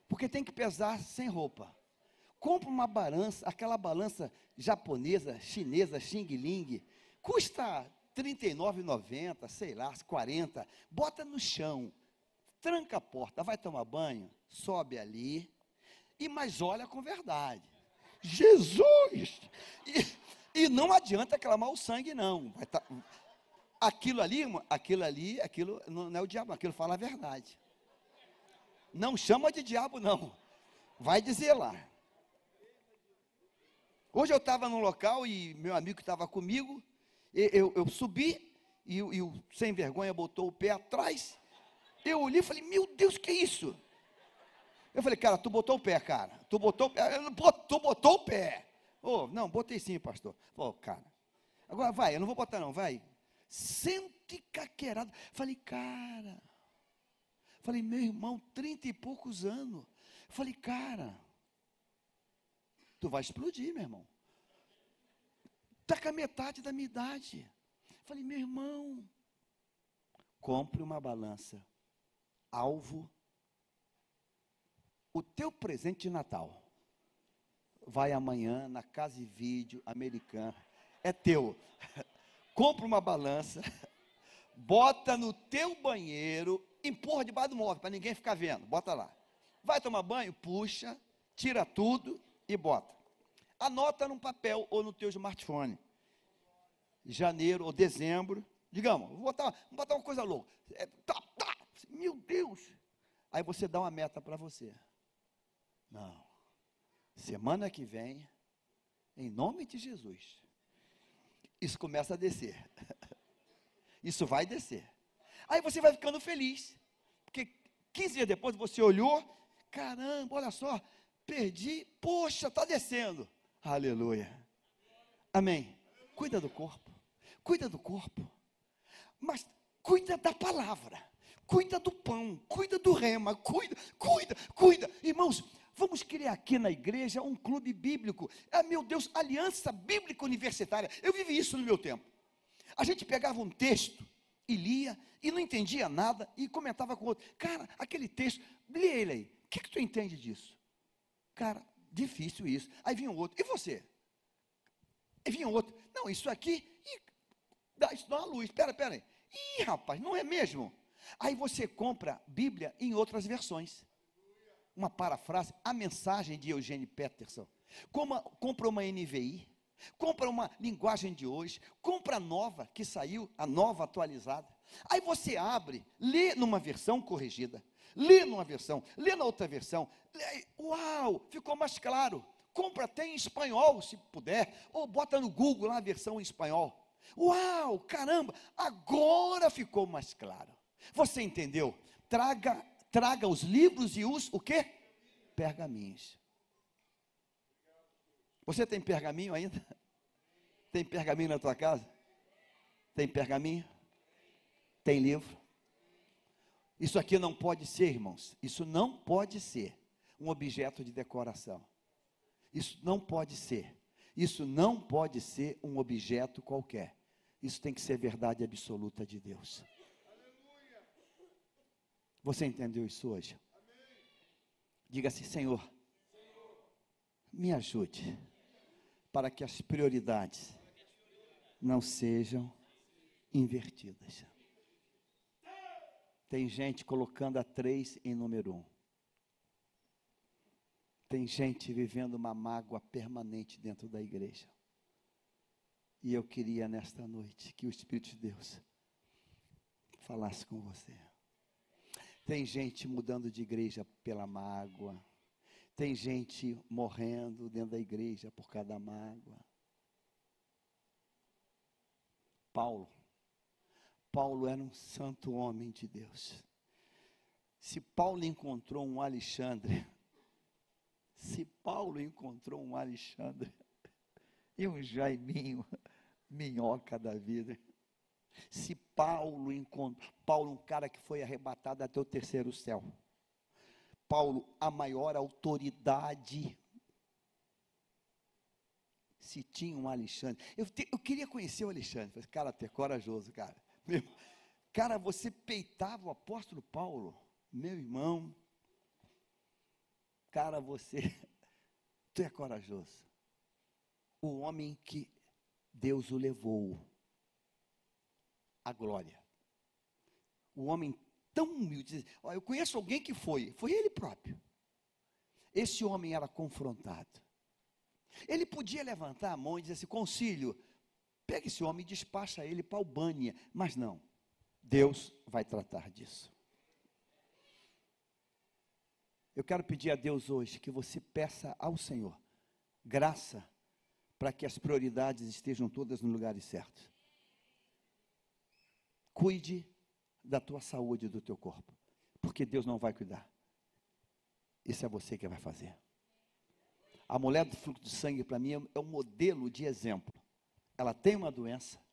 Porque tem que pesar sem roupa. Compra uma balança, aquela balança japonesa, chinesa, Xing Ling, custa R$ 39,90, sei lá, 40. Bota no chão, tranca a porta, vai tomar banho, sobe ali, e mas olha com verdade. Jesus! E, e não adianta clamar o sangue, não. Tá, aquilo ali, aquilo ali, aquilo não é o diabo, aquilo fala a verdade. Não chama de diabo, não. Vai dizer lá. Hoje eu estava num local e meu amigo que estava comigo, eu, eu, subi e, e o sem vergonha botou o pé atrás. Eu olhei e falei, meu Deus, que é isso? Eu falei, cara, tu botou o pé, cara. Tu botou o pé. Tu botou o pé. Oh, não, botei sim, pastor. Oh, cara. Agora vai, eu não vou botar não, vai. ticaquerada. Falei, cara. Falei, meu irmão, trinta e poucos anos. Falei, cara, tu vai explodir, meu irmão. Está com a metade da minha idade. Falei, meu irmão, compre uma balança. Alvo. O teu presente de Natal vai amanhã na casa e vídeo americana. É teu. Compra uma balança, bota no teu banheiro, empurra debaixo do móvel para ninguém ficar vendo. Bota lá. Vai tomar banho, puxa, tira tudo e bota. Anota num papel ou no teu smartphone. Janeiro ou dezembro, digamos, vou botar, vou botar uma coisa louca. É, tá, tá, meu Deus. Aí você dá uma meta para você. Não. Semana que vem, em nome de Jesus, isso começa a descer. Isso vai descer. Aí você vai ficando feliz. Porque 15 dias depois você olhou, caramba, olha só, perdi, poxa, está descendo. Aleluia. Amém. Cuida do corpo. Cuida do corpo. Mas cuida da palavra. Cuida do pão, cuida do rema, cuida, cuida, cuida. Irmãos, Vamos criar aqui na igreja um clube bíblico. É, meu Deus, Aliança Bíblica Universitária. Eu vivi isso no meu tempo. A gente pegava um texto e lia e não entendia nada e comentava com o outro. Cara, aquele texto, lê ele aí. O que, que tu entende disso? Cara, difícil isso. Aí vinha um outro. E você? Aí vinha um outro. Não, isso aqui. Ih, dá, isso dá uma luz. Espera, espera aí. Ih, rapaz, não é mesmo? Aí você compra Bíblia em outras versões uma parafrase, a mensagem de Eugênio Peterson. Como, compra uma NVI, compra uma linguagem de hoje, compra a nova que saiu, a nova atualizada. Aí você abre, lê numa versão corrigida, lê numa versão, lê na outra versão. Lê, uau, ficou mais claro. Compra até em espanhol, se puder, ou bota no Google lá a versão em espanhol. Uau, caramba, agora ficou mais claro. Você entendeu? Traga traga os livros e os o quê? Pergaminhos. Você tem pergaminho ainda? Tem pergaminho na tua casa? Tem pergaminho? Tem livro? Isso aqui não pode ser, irmãos. Isso não pode ser um objeto de decoração. Isso não pode ser. Isso não pode ser um objeto qualquer. Isso tem que ser verdade absoluta de Deus. Você entendeu isso hoje? Diga assim, Senhor, me ajude para que as prioridades não sejam invertidas. Tem gente colocando a três em número um. Tem gente vivendo uma mágoa permanente dentro da igreja. E eu queria nesta noite que o Espírito de Deus falasse com você. Tem gente mudando de igreja pela mágoa. Tem gente morrendo dentro da igreja por cada mágoa. Paulo. Paulo era um santo homem de Deus. Se Paulo encontrou um Alexandre, se Paulo encontrou um Alexandre e um Jaiminho, minhoca da vida, se Paulo encontra, Paulo, um cara que foi arrebatado até o terceiro céu. Paulo, a maior autoridade. Se tinha um Alexandre. Eu, te, eu queria conhecer o Alexandre. Cara, até corajoso, cara. Meu, cara, você peitava o apóstolo Paulo, meu irmão. Cara, você, tu é corajoso. O homem que Deus o levou a glória. O homem tão humilde, eu conheço alguém que foi, foi ele próprio. Esse homem era confrontado. Ele podia levantar a mão e dizer assim: concílio, pega esse homem e despacha ele para Albânia. Mas não, Deus vai tratar disso. Eu quero pedir a Deus hoje que você peça ao Senhor graça para que as prioridades estejam todas no lugares certos. Cuide da tua saúde do teu corpo, porque Deus não vai cuidar. Isso é você que vai fazer. A mulher do fluxo de sangue, para mim, é um modelo de exemplo. Ela tem uma doença,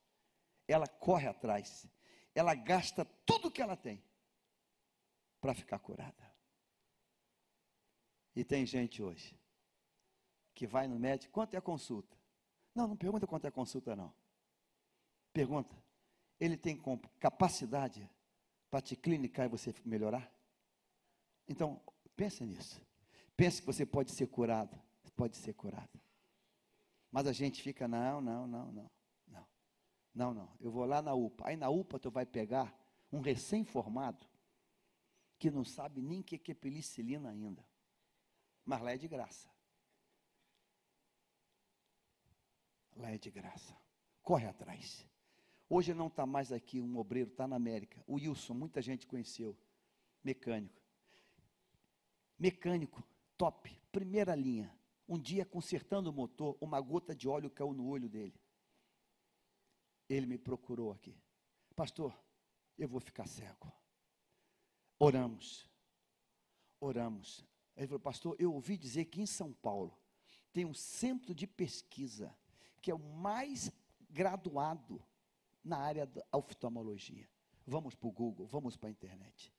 ela corre atrás. ela gasta tudo que ela tem para ficar curada. E tem gente hoje que vai no médico, quanto é a consulta? Não, não pergunta quanto é a consulta, não. Pergunta, ele tem capacidade para te clinicar e você melhorar? Então, pense nisso. Pense que você pode ser curado. Pode ser curado. Mas a gente fica, não, não, não, não. Não, não, não. Eu vou lá na UPA. Aí na UPA tu vai pegar um recém-formado que não sabe nem o que é penicilina ainda. Mas lá é de graça. Lá é de graça. Corre atrás. Hoje não está mais aqui um obreiro, está na América. O Wilson, muita gente conheceu. Mecânico. Mecânico, top, primeira linha. Um dia, consertando o motor, uma gota de óleo caiu no olho dele. Ele me procurou aqui. Pastor, eu vou ficar cego. Oramos. Oramos. Ele falou, pastor, eu ouvi dizer que em São Paulo tem um centro de pesquisa que é o mais graduado na área da oftalmologia. Vamos para o Google, vamos para a internet.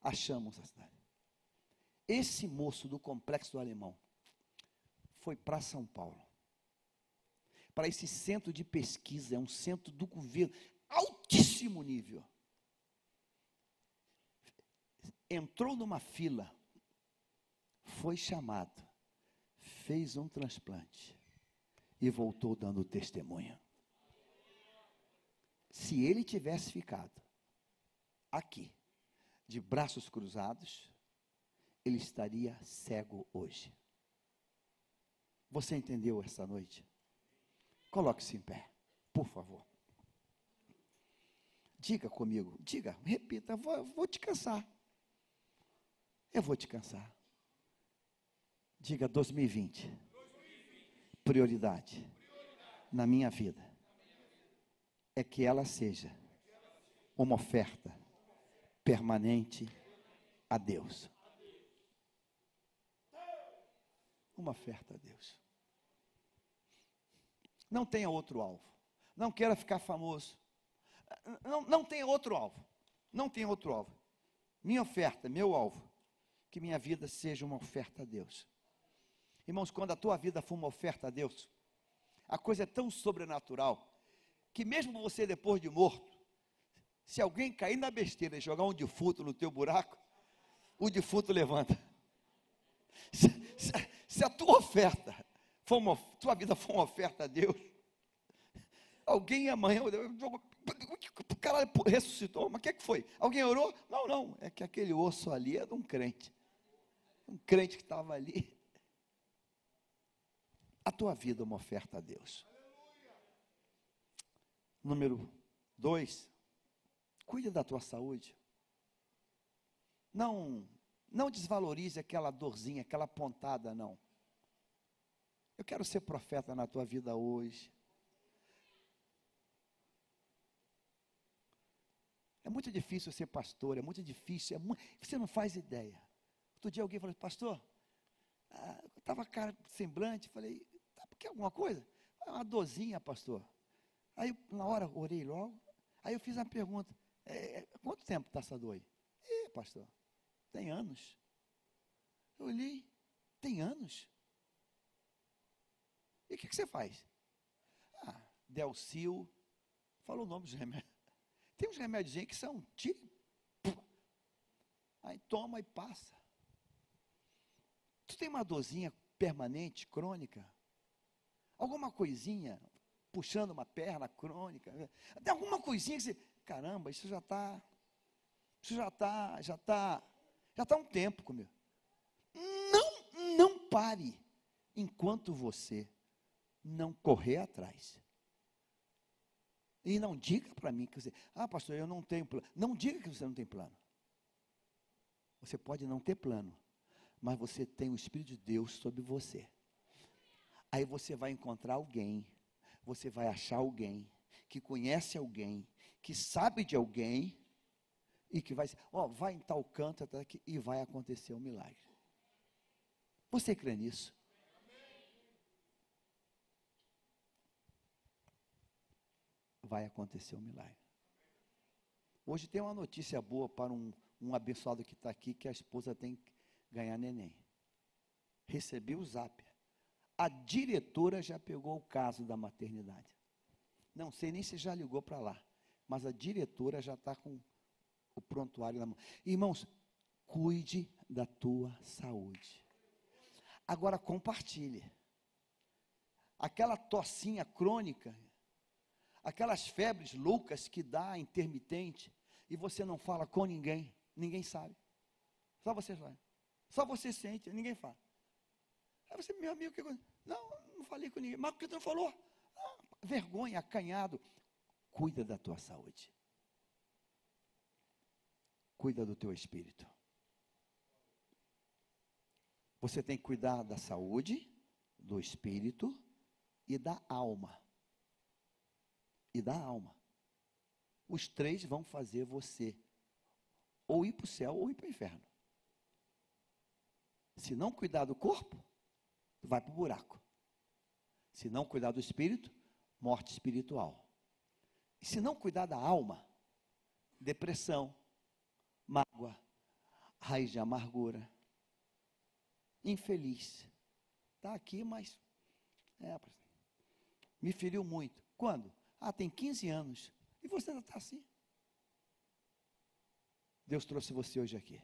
Achamos a cidade. Esse moço do complexo do alemão foi para São Paulo. Para esse centro de pesquisa, é um centro do governo, altíssimo nível. Entrou numa fila, foi chamado, fez um transplante e voltou dando testemunha. Se ele tivesse ficado aqui, de braços cruzados, ele estaria cego hoje. Você entendeu essa noite? Coloque-se em pé, por favor. Diga comigo, diga, repita, vou, vou te cansar. Eu vou te cansar. Diga 2020. Prioridade na minha vida é que ela seja uma oferta permanente a Deus. Uma oferta a Deus. Não tenha outro alvo. Não queira ficar famoso. Não, não tenha outro alvo. Não tenha outro alvo. Minha oferta, meu alvo, que minha vida seja uma oferta a Deus. Irmãos, quando a tua vida for uma oferta a Deus, a coisa é tão sobrenatural que mesmo você depois de morto, se alguém cair na besteira e jogar um defunto no teu buraco, o defunto levanta. Se, se, se a tua oferta uma, tua vida for uma oferta a Deus, alguém amanhã, o cara ressuscitou, mas o que, é que foi? Alguém orou? Não, não, é que aquele osso ali é de um crente. Um crente que estava ali. A tua vida é uma oferta a Deus. Número dois, cuide da tua saúde. Não, não desvalorize aquela dorzinha, aquela pontada, não. Eu quero ser profeta na tua vida hoje. É muito difícil ser pastor, é muito difícil, é você não faz ideia. Outro dia alguém falou, pastor, ah, estava cara semblante, falei, tá, porque alguma coisa? É uma dorzinha, pastor. Aí, na hora, orei logo. Aí eu fiz uma pergunta: é, é quanto tempo está essa dor aí? Ih, pastor, tem anos. Eu olhei, tem anos. E o que, que, você faz? Ah, Delcil, falou o nome dos remédios. Tem uns remédios que são tiro. Aí toma e passa. Tu tem uma dorzinha permanente, crônica? Alguma coisinha, puxando uma perna crônica. Tem alguma coisinha que você, caramba, isso já está, isso já está, já está, já está um tempo comigo. Não, não pare enquanto você não correr atrás. E não diga para mim que você, ah, pastor, eu não tenho plano. Não diga que você não tem plano. Você pode não ter plano, mas você tem o Espírito de Deus sobre você. Aí você vai encontrar alguém você vai achar alguém que conhece alguém, que sabe de alguém e que vai, ó, vai em tal canto até aqui, e vai acontecer um milagre. Você crê nisso? Vai acontecer um milagre. Hoje tem uma notícia boa para um, um abençoado que está aqui, que a esposa tem que ganhar neném. Recebi o zap. A diretora já pegou o caso da maternidade. Não sei nem se já ligou para lá, mas a diretora já está com o prontuário na mão. Irmãos, cuide da tua saúde. Agora compartilhe. Aquela tocinha crônica, aquelas febres loucas que dá intermitente, e você não fala com ninguém, ninguém sabe. Só você sabe. Só você sente, ninguém fala. Aí você, meu amigo, que? Não, não falei com ninguém. Mas por que tu não falou? Ah, vergonha, acanhado. Cuida da tua saúde. Cuida do teu espírito. Você tem que cuidar da saúde, do espírito e da alma. E da alma. Os três vão fazer você ou ir para o céu ou ir para o inferno. Se não cuidar do corpo, vai para o buraco. Se não cuidar do espírito, morte espiritual. E se não cuidar da alma, depressão, mágoa, raiz de amargura, infeliz. Está aqui, mas é, me feriu muito. Quando? Ah, tem 15 anos. E você ainda está assim. Deus trouxe você hoje aqui